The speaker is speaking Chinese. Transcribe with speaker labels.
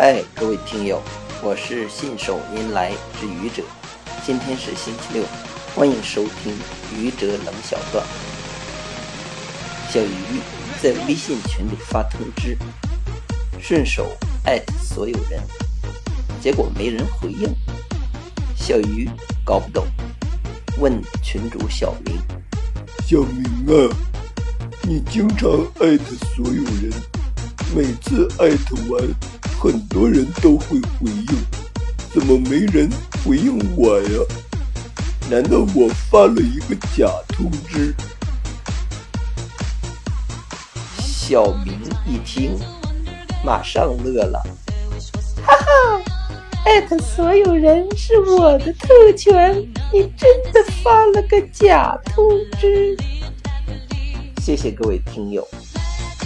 Speaker 1: 嗨，各位听友，我是信手拈来之愚者。今天是星期六，欢迎收听愚者冷小段。小鱼在微信群里发通知，顺手艾特所有人，结果没人回应。小鱼搞不懂，问群主小明：“
Speaker 2: 小明啊，你经常艾特所有人，每次艾特完，很多人都会回应，怎么没人回应我呀？难道我发了一个假通知？”
Speaker 1: 小明一听，马上乐了，哈哈。艾特所有人是我的特权，你真的发了个假通知？谢谢各位听友，